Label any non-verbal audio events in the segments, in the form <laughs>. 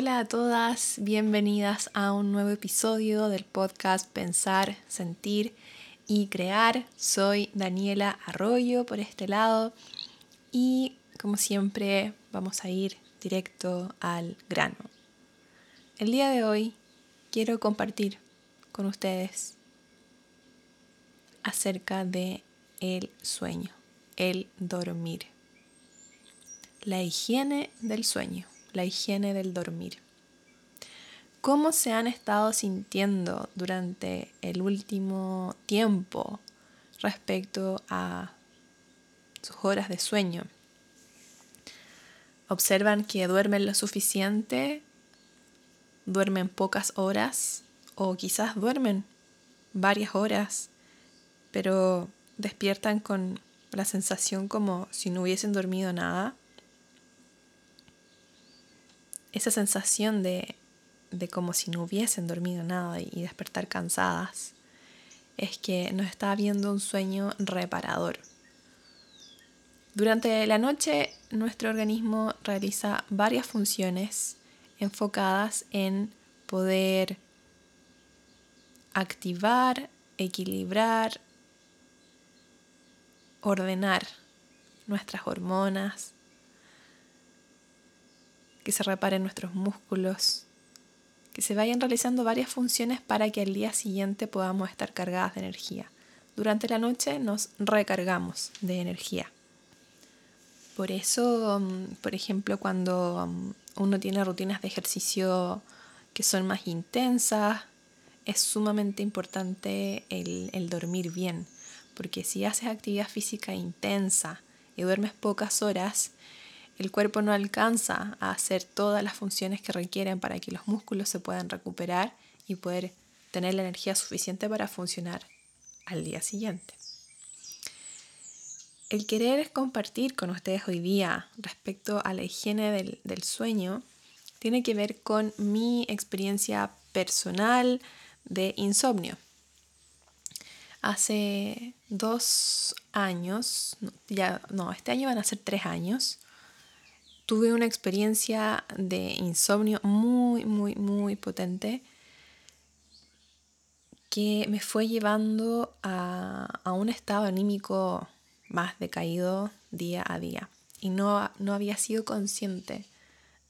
Hola a todas, bienvenidas a un nuevo episodio del podcast Pensar, Sentir y Crear. Soy Daniela Arroyo por este lado y como siempre vamos a ir directo al grano. El día de hoy quiero compartir con ustedes acerca de el sueño, el dormir, la higiene del sueño la higiene del dormir. ¿Cómo se han estado sintiendo durante el último tiempo respecto a sus horas de sueño? ¿Observan que duermen lo suficiente? ¿Duermen pocas horas? ¿O quizás duermen varias horas, pero despiertan con la sensación como si no hubiesen dormido nada? Esa sensación de, como si no hubiesen dormido nada y despertar cansadas, es que nos está viendo un sueño reparador. Durante la noche nuestro organismo realiza varias funciones enfocadas en poder activar, equilibrar, ordenar nuestras hormonas, que se reparen nuestros músculos, que se vayan realizando varias funciones para que al día siguiente podamos estar cargadas de energía. Durante la noche nos recargamos de energía. Por eso, mm, por ejemplo, cuando mm, uno tiene rutinas de ejercicio que son más intensas, es sumamente importante el, el dormir bien, porque si haces actividad física intensa y duermes pocas horas, el cuerpo no alcanza a hacer todas las funciones que requieren para que los músculos se puedan recuperar y poder tener la energía suficiente para funcionar al día siguiente. El querer compartir con ustedes hoy día respecto a la higiene del, del sueño tiene que ver con mi experiencia personal de insomnio. Hace dos años, ya no, este año van a ser tres años, tuve una experiencia de insomnio muy, muy, muy potente que me fue llevando a, un estado anímico más decaído día a día. Y no, no había sido consciente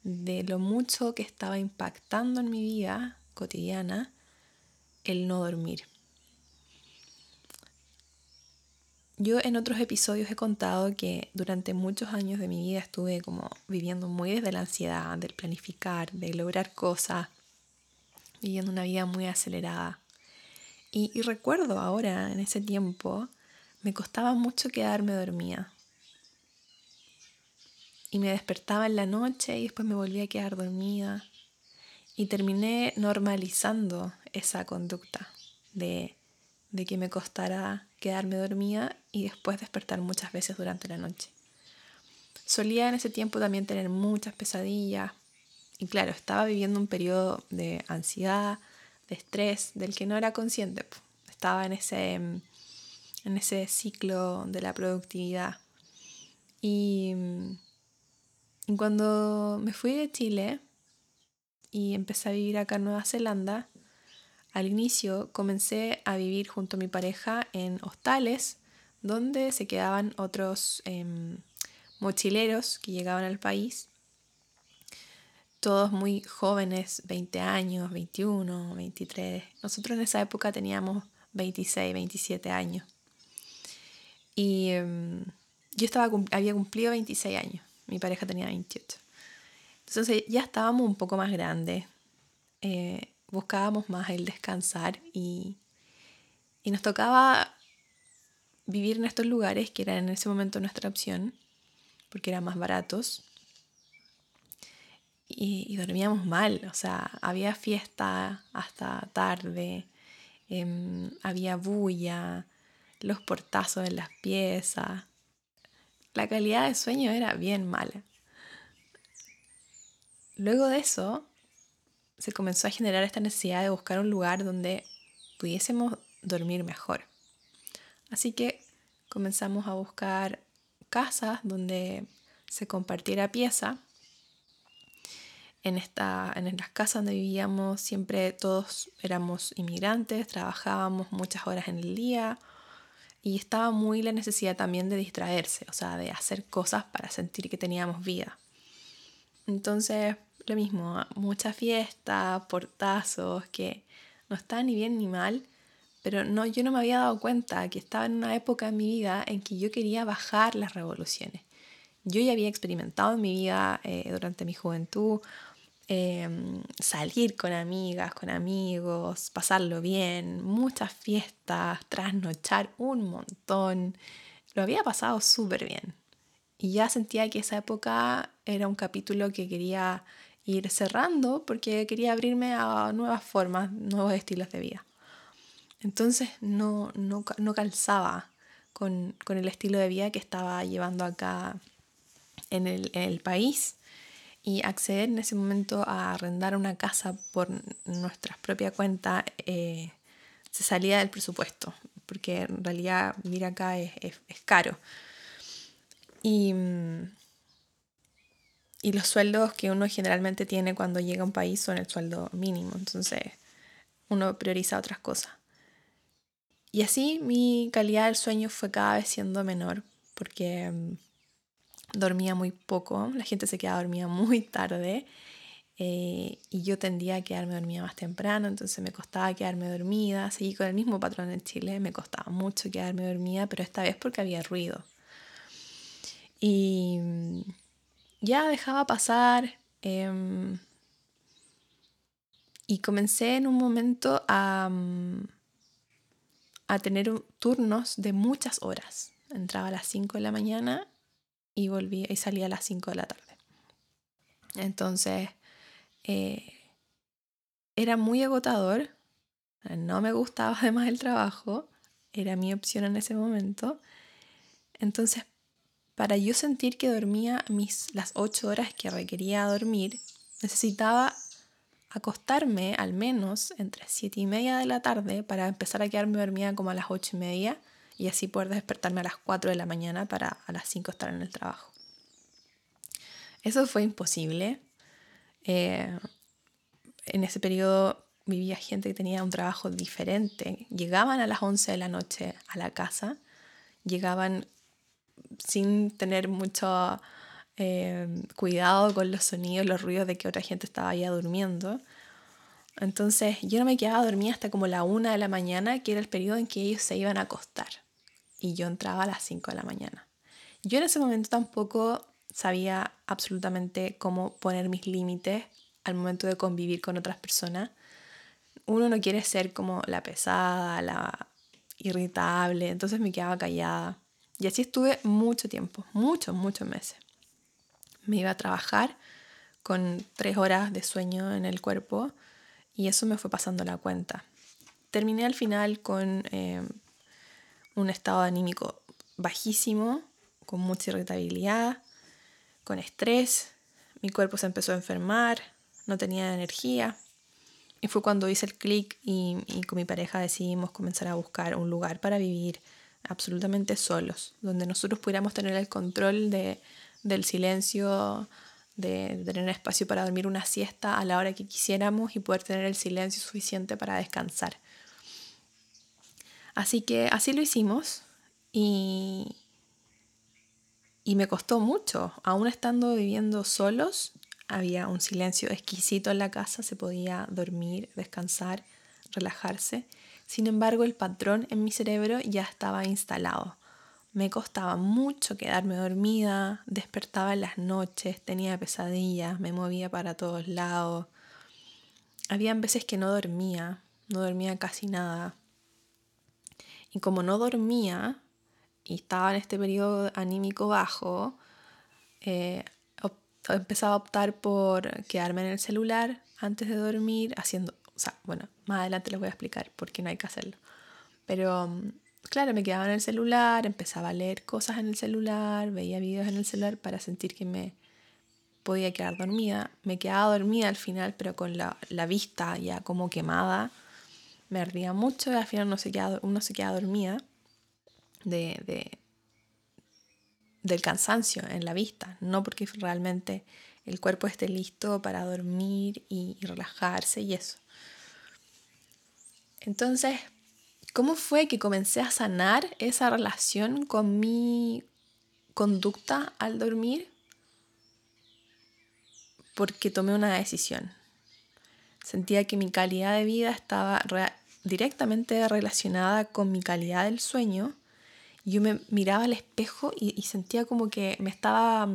de lo mucho que estaba impactando en mi vida cotidiana el no dormir. Yo en otros episodios he contado que durante muchos años de mi vida estuve como viviendo muy desde la ansiedad, del planificar, de lograr cosas, viviendo una vida muy acelerada. Y, y recuerdo ahora, en ese tiempo, me costaba mucho quedarme dormida. Y me despertaba en la noche y después me volvía a quedar dormida. Y terminé normalizando esa conducta de de que me costara quedarme dormida y después despertar muchas veces durante la noche. Solía en ese tiempo también tener muchas pesadillas y claro, estaba viviendo un periodo de ansiedad, de estrés, del que no era consciente. Estaba en ese, en ese ciclo de la productividad. Y, y cuando me fui de Chile y empecé a vivir acá en Nueva Zelanda, al inicio comencé a vivir junto a mi pareja en hostales donde se quedaban otros em, mochileros que llegaban al país, todos muy jóvenes, 20 años, 21, 23. Nosotros en esa época teníamos 26, 27 años. Y em, yo estaba, había cumplido 26 años, mi pareja tenía 28. Entonces ya estábamos un poco más grandes. Eh, buscábamos más el descansar y, nos tocaba vivir en estos lugares que eran en ese momento nuestra opción, porque eran más baratos. Y, dormíamos mal, o sea, había fiesta hasta tarde, em, había bulla, los portazos en las piezas. La calidad de sueño era bien mala. Luego de eso, se comenzó a generar esta necesidad de buscar un lugar donde pudiésemos dormir mejor. Así que comenzamos a buscar casas donde se compartiera pieza En, esta, en las casas donde vivíamos siempre todos éramos inmigrantes, trabajábamos muchas horas en el día y estaba muy la necesidad también de distraerse, o sea, de hacer cosas para sentir que teníamos vida. Entonces, lo mismo, mucha fiesta, portazos, que no está ni bien ni mal, pero no, yo no me había dado cuenta que estaba en una época en mi vida en que yo quería bajar las revoluciones. Yo ya había experimentado en mi vida eh, durante mi juventud em, salir con amigas, con amigos, pasarlo bien, muchas fiestas, trasnochar un montón. Lo había pasado súper bien. Y ya sentía que esa época era un capítulo que quería ir cerrando porque quería abrirme a nuevas formas, nuevos estilos de vida. Entonces no, no, calzaba con, el estilo de vida que estaba llevando acá en el, país y acceder en ese momento a arrendar una casa por nuestra propia cuenta eh, se salía del presupuesto, porque en realidad vivir acá es, es caro. Y, y los sueldos que uno generalmente tiene cuando llega a un país son el sueldo mínimo, entonces uno prioriza otras cosas. Y así mi calidad del sueño fue cada vez siendo menor, porque mm, dormía muy poco, la gente se quedaba dormida <laughs> muy tarde eh, y yo tendía a quedarme dormida más temprano, entonces me costaba quedarme dormida, seguí con el mismo patrón en Chile, me costaba mucho quedarme dormida, pero esta vez porque había ruido. Y mm, ya dejaba pasar. Em, y comencé en un momento a, mm, a tener turnos de muchas horas. Entraba a las 5 de la mañana y volvía y salía a las 5 de la tarde. Entonces, eh, era muy agotador. No me gustaba <laughs> además el trabajo. Era mi opción en ese momento. Entonces, para yo sentir que dormía mis, las ocho horas que requería dormir, necesitaba acostarme al menos entre siete y media de la tarde para empezar a quedarme dormida como a las ocho y media y así poder despertarme a las 4 de la mañana para a las 5 estar en el trabajo. Eso fue imposible. Eh, en ese periodo vivía gente que tenía un trabajo diferente. Llegaban a las 11 de la noche a la casa, llegaban sin tener mucho eh, cuidado con los sonidos, los ruidos de que otra gente estaba ya durmiendo. Entonces yo no me quedaba dormida hasta como la una de la mañana, que era el periodo en que ellos se iban a acostar. Y yo entraba a las 5 de la mañana. Yo en ese momento tampoco sabía absolutamente cómo poner mis límites al momento de convivir con otras personas. Uno no quiere ser como la pesada, la irritable, entonces me quedaba callada. Y así estuve mucho tiempo, muchos, muchos meses. Me iba a trabajar con tres horas de sueño en el cuerpo y eso me fue pasando la cuenta. Terminé al final con eh, un estado anímico bajísimo, con mucha irritabilidad, con estrés, mi cuerpo se empezó a enfermar, no tenía energía. Y fue cuando hice el clic y, y, con mi pareja decidimos comenzar a buscar un lugar para vivir absolutamente solos, donde nosotros pudiéramos tener el control de, del silencio, de, tener espacio para dormir una siesta a la hora que quisiéramos y poder tener el silencio suficiente para descansar. Así que así lo hicimos y, y me costó mucho, aún estando viviendo solos, había un silencio exquisito en la casa, se podía dormir, descansar, relajarse sin embargo, el patrón en mi cerebro ya estaba instalado. Me costaba mucho quedarme dormida, despertaba en las noches, tenía pesadillas, me movía para todos lados. Habían veces que no dormía, no dormía casi nada. Y como no dormía y estaba en este periodo anímico bajo, eh, empezaba a optar por quedarme en el celular antes de dormir, haciendo o sea, bueno, más adelante les voy a explicar por qué no hay que hacerlo. Pero mm, claro, me quedaba en el celular, empezaba a leer cosas en el celular, veía videos en el celular para sentir que me podía quedar dormida. Me quedaba dormida al final, pero con la, vista ya como quemada. Me ardía mucho y al final uno se queda, uno se queda dormida de, de, del cansancio en la vista, no porque realmente el cuerpo esté listo para dormir y, relajarse y eso. Entonces, ¿cómo fue que comencé a sanar esa relación con mi conducta al dormir? Porque tomé una decisión. Sentía que mi calidad de vida estaba directamente relacionada con mi calidad del sueño. Yo me miraba al espejo y, y sentía como que me estaba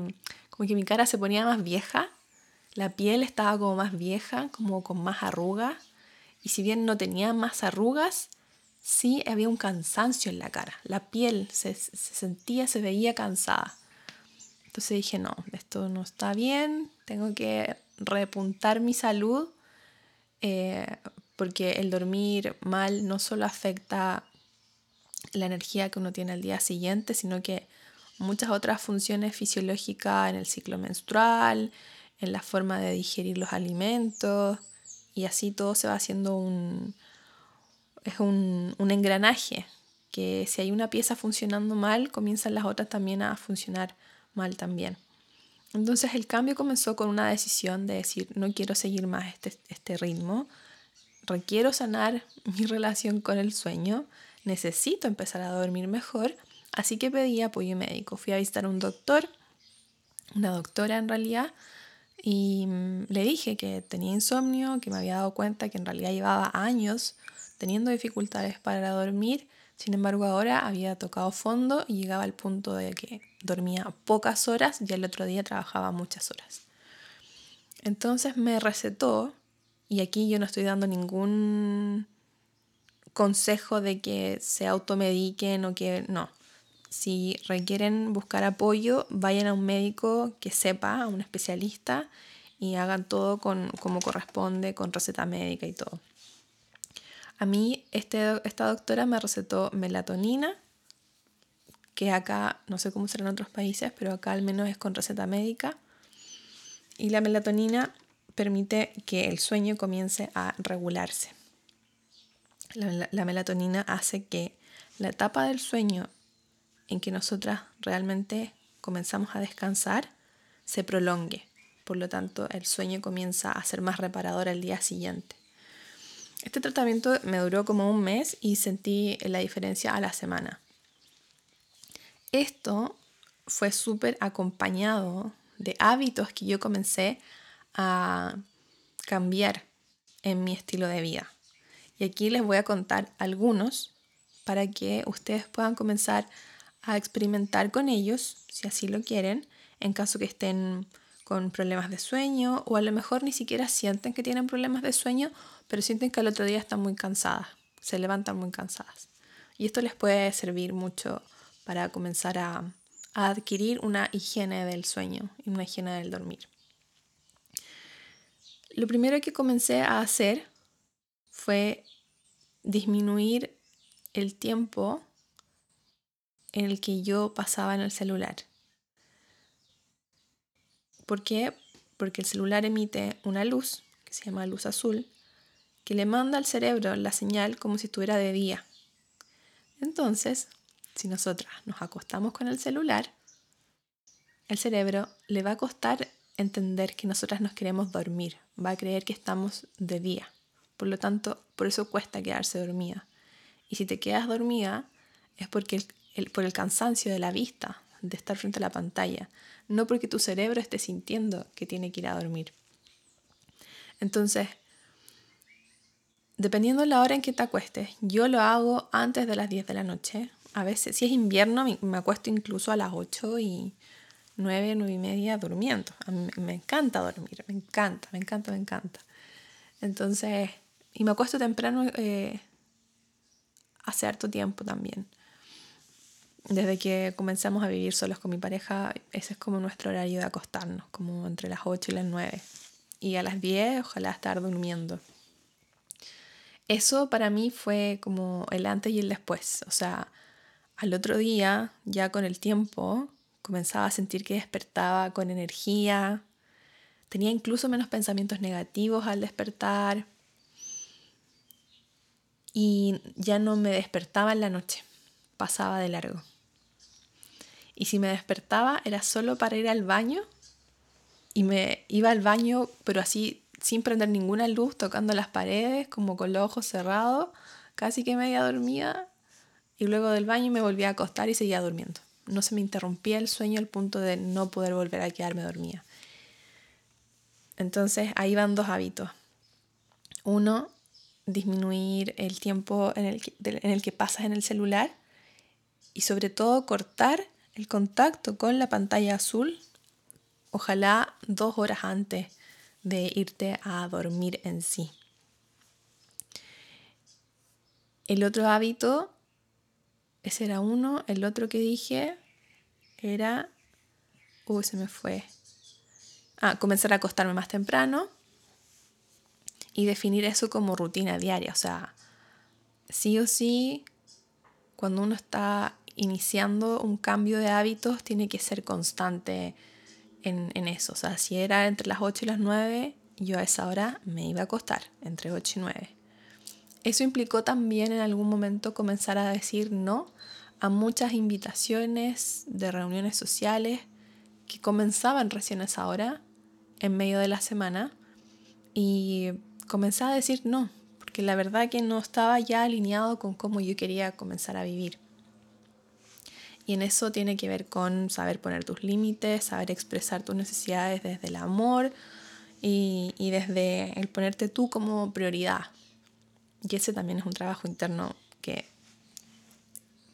como que mi cara se ponía más vieja, la piel estaba como más vieja, como con más arrugas, y si bien no tenía más arrugas, sí había un cansancio en la cara, la piel se, sentía, se veía cansada. Entonces dije, no, esto no está bien, tengo que repuntar mi salud, eh, porque el dormir mal no solo afecta la energía que uno tiene al día siguiente, sino que muchas otras funciones fisiológicas en el ciclo menstrual, en la forma de digerir los alimentos y así todo se va haciendo un, es un, engranaje que si hay una pieza funcionando mal, comienzan las otras también a funcionar mal también. Entonces el cambio comenzó con una decisión de decir, no quiero seguir más este, este ritmo, requiero sanar <laughs> mi relación con el sueño, necesito empezar a dormir mejor Así que pedí apoyo médico. Fui a visitar a un doctor, una doctora en realidad, y mm, le dije que tenía insomnio, que me había dado cuenta que en realidad llevaba años teniendo dificultades para dormir. Sin embargo, ahora había tocado fondo y llegaba al punto de que dormía pocas horas y el otro día trabajaba muchas horas. Entonces me recetó, y aquí yo no estoy dando ningún consejo de que se automediquen o que no. Si requieren buscar apoyo, vayan a un médico que sepa, a un especialista, y hagan todo con, como corresponde, con receta médica y todo. A mí este, esta doctora me recetó melatonina, que acá, no sé cómo será en otros países, pero acá al menos es con receta médica. Y la melatonina permite que el sueño comience a regularse. la melatonina hace que la etapa del sueño en que nosotras realmente comenzamos a descansar se prolongue. Por lo tanto, el sueño comienza a ser más reparador al día siguiente. Este tratamiento me duró como un mes y sentí la diferencia a la semana. Esto fue súper acompañado de hábitos que yo comencé a cambiar en mi estilo de vida. Y aquí les voy a contar algunos para que ustedes puedan comenzar a experimentar con ellos, si así lo quieren, en caso que estén con problemas de sueño o a lo mejor ni siquiera sienten que tienen problemas de sueño, pero sienten que al otro día están muy cansadas, se levantan muy cansadas. Y esto les puede servir mucho para comenzar a, a adquirir una higiene del sueño y una higiene del dormir. Lo primero que comencé a hacer fue disminuir el tiempo en el que yo pasaba en el celular. ¿Por qué? Porque el celular emite una luz, que se llama luz azul, que le manda al cerebro la señal como si estuviera de día. Entonces, si nosotras nos acostamos con el celular, el cerebro le va a costar entender que nosotras nos queremos dormir, va a creer que estamos de día. Por lo tanto, por eso cuesta quedarse dormida. Y si te quedas dormida, es porque por el cansancio de la vista, de estar frente a la pantalla, no porque tu cerebro esté sintiendo que tiene que ir a dormir. Entonces, dependiendo de la hora en que te acuestes, yo lo hago antes de las 10 de la noche. A veces, si es invierno, me acuesto incluso a las 8 y 9, 9 y media durmiendo. A mí me encanta dormir, me encanta, me encanta, me encanta. Entonces, y me acuesto temprano eh, hace harto tiempo también desde que comenzamos a vivir solos con mi pareja, ese es como nuestro horario de acostarnos, como entre las 8 y las 9. Y a las 10 ojalá estar durmiendo. Eso para mí fue como el antes y el después. O sea, al otro día, ya con el tiempo, comenzaba a sentir que despertaba con energía. Tenía incluso menos pensamientos negativos al despertar. Y ya no me despertaba en la noche, pasaba de largo. Y si me despertaba era solo para ir al baño y me iba al baño, pero así sin prender ninguna luz, tocando las paredes, como con los ojos cerrados, casi que media dormida, y luego del baño me volvía a acostar y seguía durmiendo. No se me interrumpía el sueño al punto de no poder volver a quedarme dormida. Entonces ahí van dos hábitos. Uno, disminuir el tiempo en el, que, en el que pasas en el celular y sobre todo cortar el contacto con la pantalla azul, ojalá dos horas antes de irte a dormir en sí. El otro hábito, ese era uno, el otro que dije era, uy, se me fue. Ah, comenzar a acostarme más temprano y definir eso como rutina diaria. O sea, sí o sí, cuando uno está iniciando un cambio de hábitos, tiene que ser constante en, en, eso. O sea, si era entre las 8 y las 9, yo a esa hora me iba a acostar, entre 8 y 9. Eso implicó también en algún momento comenzar a decir no a muchas invitaciones de reuniones sociales que comenzaban recién a esa hora, en medio de la semana, y comencé a decir no, porque la verdad que no estaba ya alineado con cómo yo quería comenzar a vivir. Y en eso tiene que ver con saber poner tus límites, saber expresar tus necesidades desde el amor y, y, desde el ponerte tú como prioridad. Y ese también es un trabajo interno que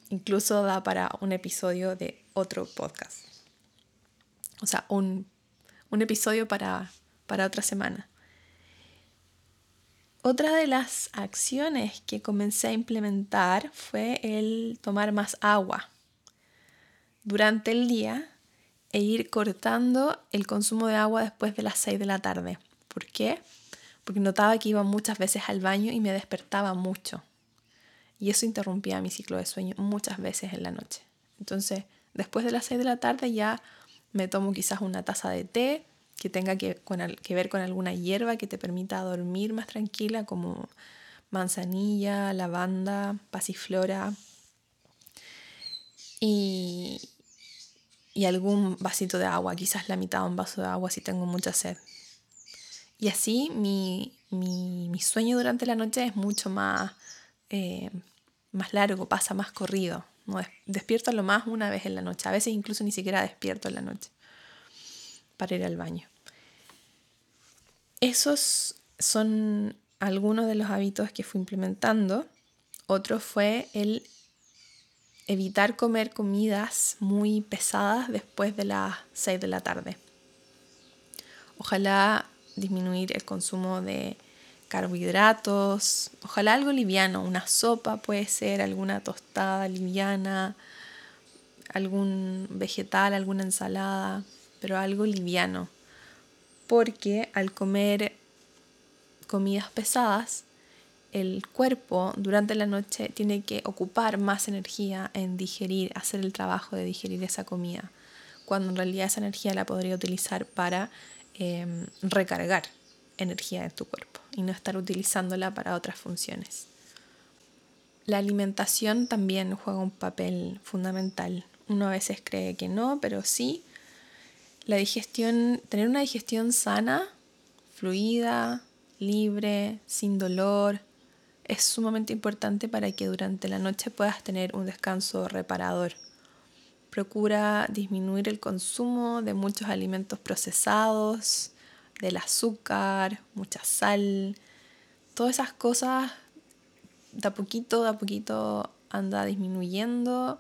incluso da para un episodio de otro podcast. O sea, un, un episodio para, para otra semana. Otra de las acciones que comencé a implementar fue el tomar más agua durante el día e ir cortando el consumo de agua después de las 6 de la tarde. ¿Por qué? Porque notaba que iba muchas veces al baño y me despertaba mucho. Y eso interrumpía mi ciclo de sueño muchas veces en la noche. Entonces, después de las 6 de la tarde ya me tomo quizás una taza de té que tenga que, que ver con alguna hierba que te permita dormir más tranquila, como manzanilla, lavanda, pasiflora. Y, y algún vasito de agua, quizás la mitad de un vaso de agua si tengo mucha sed. Y así mi, sueño durante la noche es mucho más, eh, más largo, pasa más corrido. ¿no? Despierto lo más una vez en la noche, a veces incluso ni siquiera despierto en la noche para ir al baño. Esos son algunos de los hábitos que fui implementando. Otro fue el evitar comer comidas muy pesadas después de las 6 de la tarde. Ojalá disminuir el consumo de carbohidratos, ojalá algo liviano, una sopa puede ser, alguna tostada liviana, algún vegetal, alguna ensalada, pero algo liviano. Porque al comer comidas pesadas, el cuerpo durante la noche tiene que ocupar más energía en digerir, hacer el trabajo de digerir esa comida, cuando en realidad esa energía la podría utilizar para em, recargar energía en tu cuerpo y no estar utilizándola para otras funciones. La alimentación también juega un papel fundamental. Uno a veces cree que no, pero sí. La digestión, tener una digestión sana, fluida, libre, sin dolor, es sumamente importante para que durante la noche puedas tener un descanso reparador. Procura disminuir el consumo de muchos alimentos procesados, del azúcar, mucha sal, todas esas cosas de a poquito, a poquito anda disminuyendo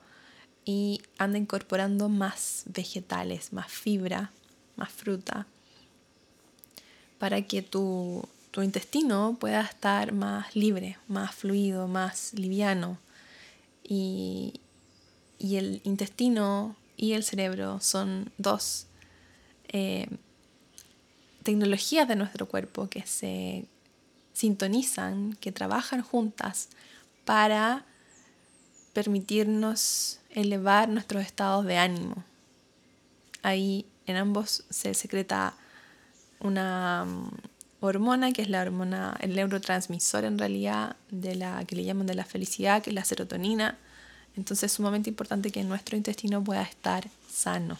y anda incorporando más vegetales, más fibra, más fruta, para que tu tu intestino pueda estar más libre, más fluido, más liviano. Y, el intestino y el cerebro son dos eh, tecnologías de nuestro cuerpo que se sintonizan, que trabajan juntas para permitirnos elevar nuestros estados de ánimo. Ahí en ambos se secreta una hormona, que es la hormona, el neurotransmisor en realidad de la que le llaman de la felicidad, que es la serotonina. Entonces es sumamente importante que nuestro intestino pueda estar sano.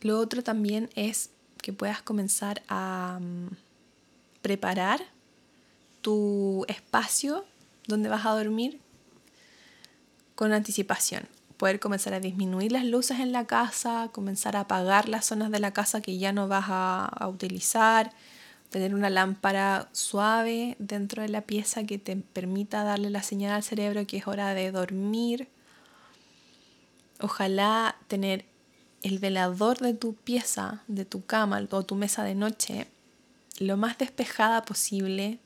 Lo otro también es que puedas comenzar a mm, preparar tu espacio donde vas a dormir con anticipación. Poder comenzar a disminuir las luces en la casa, comenzar a apagar las zonas de la casa que ya no vas a, a utilizar, tener una lámpara suave dentro de la pieza que te permita darle la señal al cerebro que es hora de dormir. Ojalá tener el velador de tu pieza, de tu cama o tu mesa de noche, lo más despejada posible,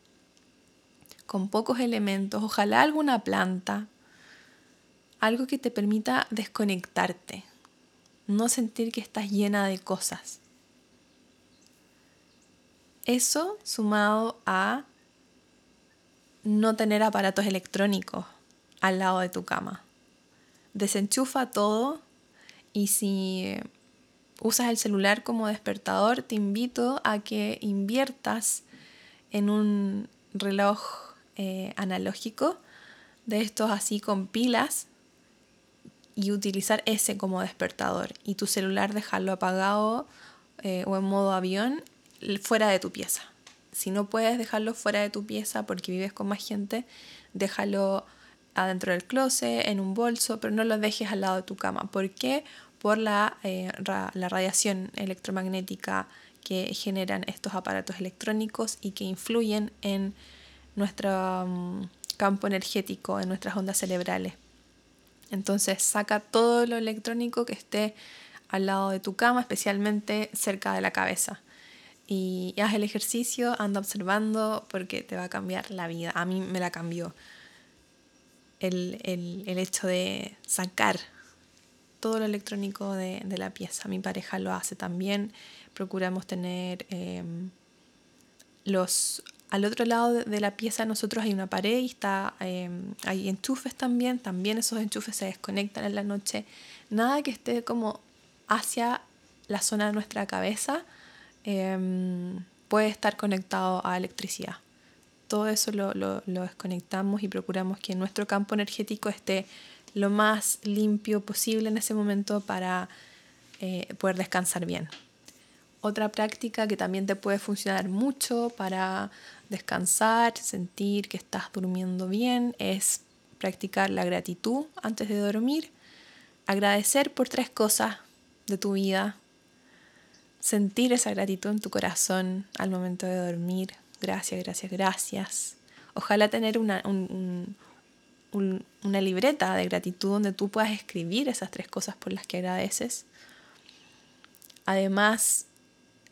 con pocos elementos, ojalá alguna planta, algo que te permita desconectarte, no sentir que estás llena de cosas. Eso sumado a no tener aparatos electrónicos al lado de tu cama. Desenchufa todo y si usas el celular como despertador, te invito a que inviertas en un reloj eh, analógico de estos así con pilas y utilizar ese como despertador y tu celular dejarlo apagado eh, o en modo avión fuera de tu pieza. Si no puedes dejarlo fuera de tu pieza porque vives con más gente, déjalo adentro del closet, en un bolso, pero no lo dejes al lado de tu cama. ¿Por qué? por la, eh, la radiación electromagnética que generan estos aparatos electrónicos y que influyen en nuestro mm, campo energético, en nuestras ondas cerebrales. Entonces saca todo lo electrónico que esté al lado de tu cama, especialmente cerca de la cabeza. Y haz el ejercicio, anda observando porque te va a cambiar la vida. A mí me la cambió el, el, hecho de sacar todo lo electrónico de, la pieza. Mi pareja lo hace también. Procuramos tener em, los... Al otro lado de la pieza nosotros hay una pared y está, em, hay enchufes también. También esos enchufes se desconectan en la noche. Nada que esté como hacia la zona de nuestra cabeza em, puede estar conectado a electricidad. Todo eso lo, desconectamos y procuramos que nuestro campo energético esté lo más limpio posible en ese momento para eh, poder descansar bien. Otra práctica que también te puede funcionar mucho para descansar, sentir que estás durmiendo bien, es practicar la gratitud antes de dormir, agradecer por tres cosas de tu vida, sentir esa gratitud en tu corazón al momento de dormir, gracias, gracias, gracias. Ojalá tener una, un, una libreta de gratitud donde tú puedas escribir esas tres cosas por las que agradeces. Además,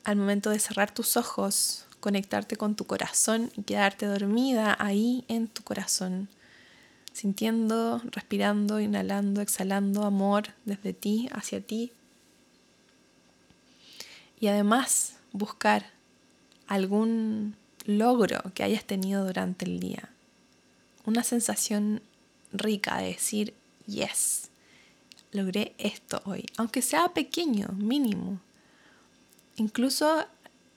al momento de cerrar tus ojos, conectarte con tu corazón y quedarte dormida ahí en tu corazón, sintiendo, respirando, inhalando, exhalando amor desde ti hacia ti. Y además buscar algún logro que hayas tenido durante el día una sensación rica de decir, yes, logré esto hoy, aunque sea pequeño, mínimo. Incluso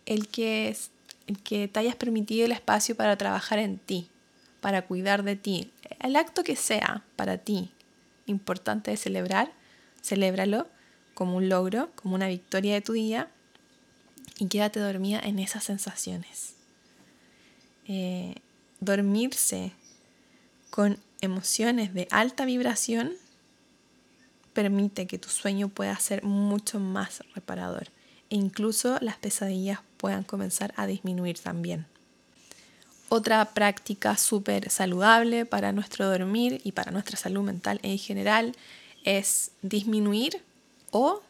el que, que te hayas permitido el espacio para trabajar en ti, para cuidar de ti, el acto que sea para ti importante de celebrar, celébralo como un logro, como una victoria de tu día y quédate dormida en esas sensaciones. Eh, dormirse con emociones de alta vibración permite que tu sueño pueda ser mucho más reparador e incluso las pesadillas puedan comenzar a disminuir también. Otra práctica súper saludable para nuestro dormir y para nuestra salud mental en general es disminuir o,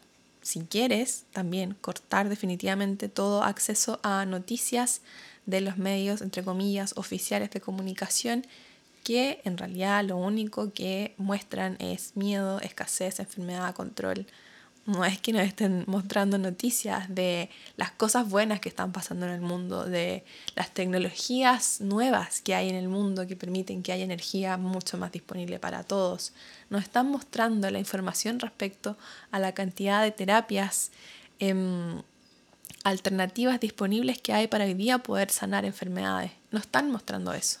si quieres, también cortar definitivamente todo acceso a noticias de los medios, entre comillas, oficiales de comunicación que en realidad lo único que muestran es miedo, escasez, enfermedad, control. No es que nos estén mostrando noticias de las cosas buenas que están pasando en el mundo, de las tecnologías nuevas que hay en el mundo que permiten que haya energía mucho más disponible para todos. Nos están mostrando la información respecto a la cantidad de terapias em, alternativas disponibles que hay para hoy día poder sanar enfermedades. Nos están mostrando eso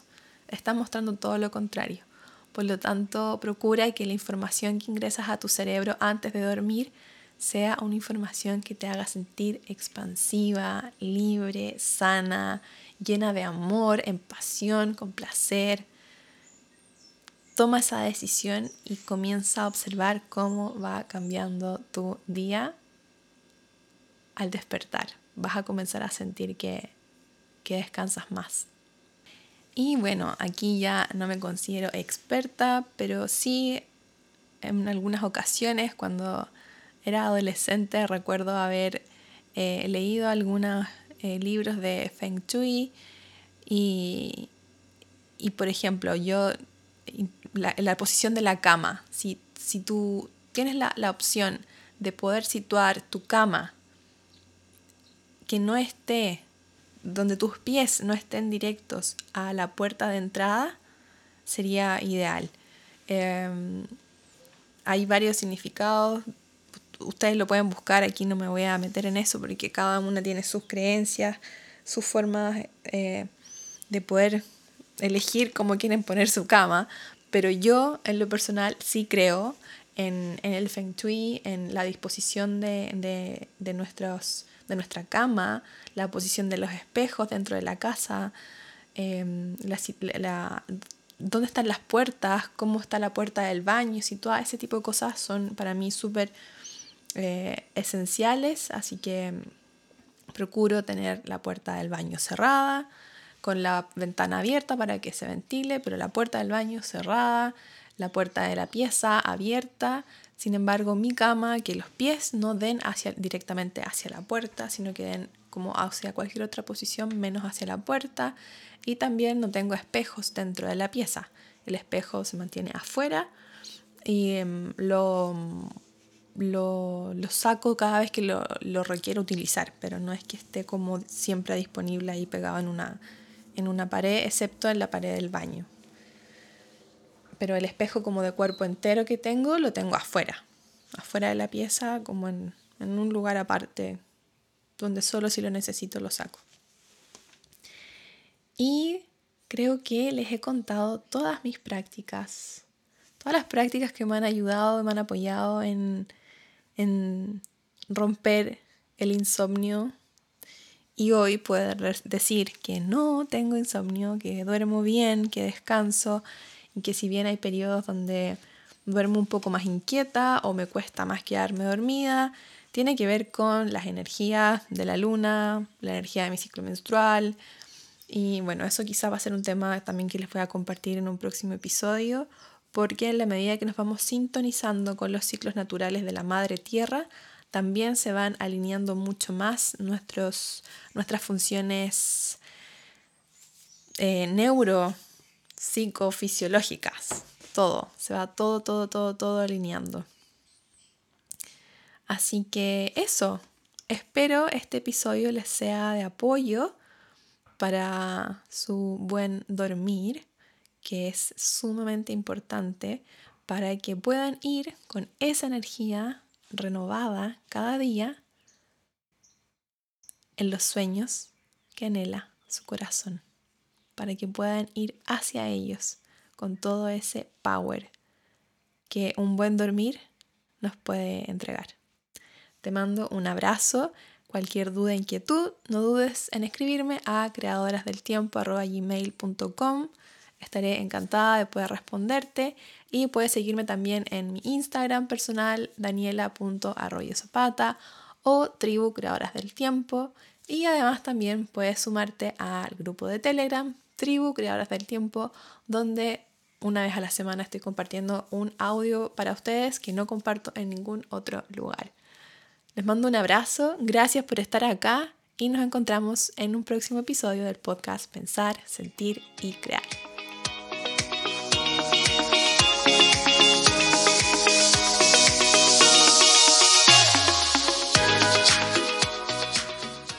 está mostrando todo lo contrario. Por lo tanto, procura que la información que ingresas a tu cerebro antes de dormir sea una información que te haga sentir expansiva, libre, sana, llena de amor, en pasión, con placer. Toma esa decisión y comienza a observar cómo va cambiando tu día al despertar. Vas a comenzar a sentir que, que descansas más. Y bueno, aquí ya no me considero experta, pero sí en algunas ocasiones cuando era adolescente recuerdo haber eh, leído algunos eh, libros de Feng Shui y, por ejemplo, yo, la, posición de la cama, si, si tú tienes la, la opción de poder situar tu cama que no esté, donde tus pies no estén directos a la puerta de entrada, sería ideal. Em, hay varios significados ustedes lo pueden buscar, aquí no me voy a meter en eso porque cada una tiene sus creencias, sus formas eh, de poder elegir cómo quieren poner su cama, pero yo en lo personal sí creo en, el feng shui, en la disposición de, nuestros, de nuestra cama, la posición de los espejos dentro de la casa, em, la, dónde están las puertas, cómo está la puerta del baño, si todo ese tipo de cosas son para mí súper eh, esenciales, así que procuro tener la puerta del baño cerrada, con la ventana abierta para que se ventile, pero la puerta del baño cerrada, la puerta de la pieza abierta. Sin embargo, mi cama, que los pies no den hacia, directamente hacia la puerta, sino que den como hacia cualquier otra posición menos hacia la puerta. Y también no tengo espejos dentro de la pieza. El espejo se mantiene afuera y em, lo lo, saco cada vez que lo, requiero utilizar, pero no es que esté como siempre disponible ahí pegado en una, en una pared, excepto en la pared del baño. Pero el espejo como de cuerpo entero que tengo lo tengo afuera, afuera de la pieza, como en, un lugar aparte, donde solo si lo necesito lo saco. Y creo que les he contado todas mis prácticas, todas las prácticas que me han ayudado, me han apoyado en romper el insomnio y hoy poder decir que no tengo insomnio, que duermo bien, que descanso que si bien hay periodos donde duermo un poco más inquieta o me cuesta más quedarme dormida, tiene que ver con las energías de la luna, la energía de mi ciclo menstrual. Y bueno, eso quizá va a ser un tema también que les voy a compartir en un próximo episodio porque en la medida que nos vamos sintonizando con los ciclos naturales de la madre tierra, también se van alineando mucho más nuestros, nuestras funciones eh, neuro, psicofisiológicas. Todo, se va todo, todo, todo, todo alineando. Así que eso, espero este episodio les sea de apoyo para su buen dormir que es sumamente importante para que puedan ir con esa energía renovada cada día en los sueños que anhela su corazón, para que puedan ir hacia ellos con todo ese power que un buen dormir nos puede entregar. Te mando un abrazo. Cualquier duda, inquietud, no dudes en escribirme a creadorasdeltiempo.gmail.com Estaré encantada de poder responderte y puedes seguirme también en mi Instagram personal daniela.arroyozapata o Tribu Creadoras del Tiempo y además también puedes sumarte al grupo de Telegram Tribu Creadoras del Tiempo donde una vez a la semana estoy compartiendo un audio para ustedes que no comparto en ningún otro lugar. Les mando un abrazo, gracias por estar acá y nos encontramos en un próximo episodio del podcast Pensar, Sentir y Crear.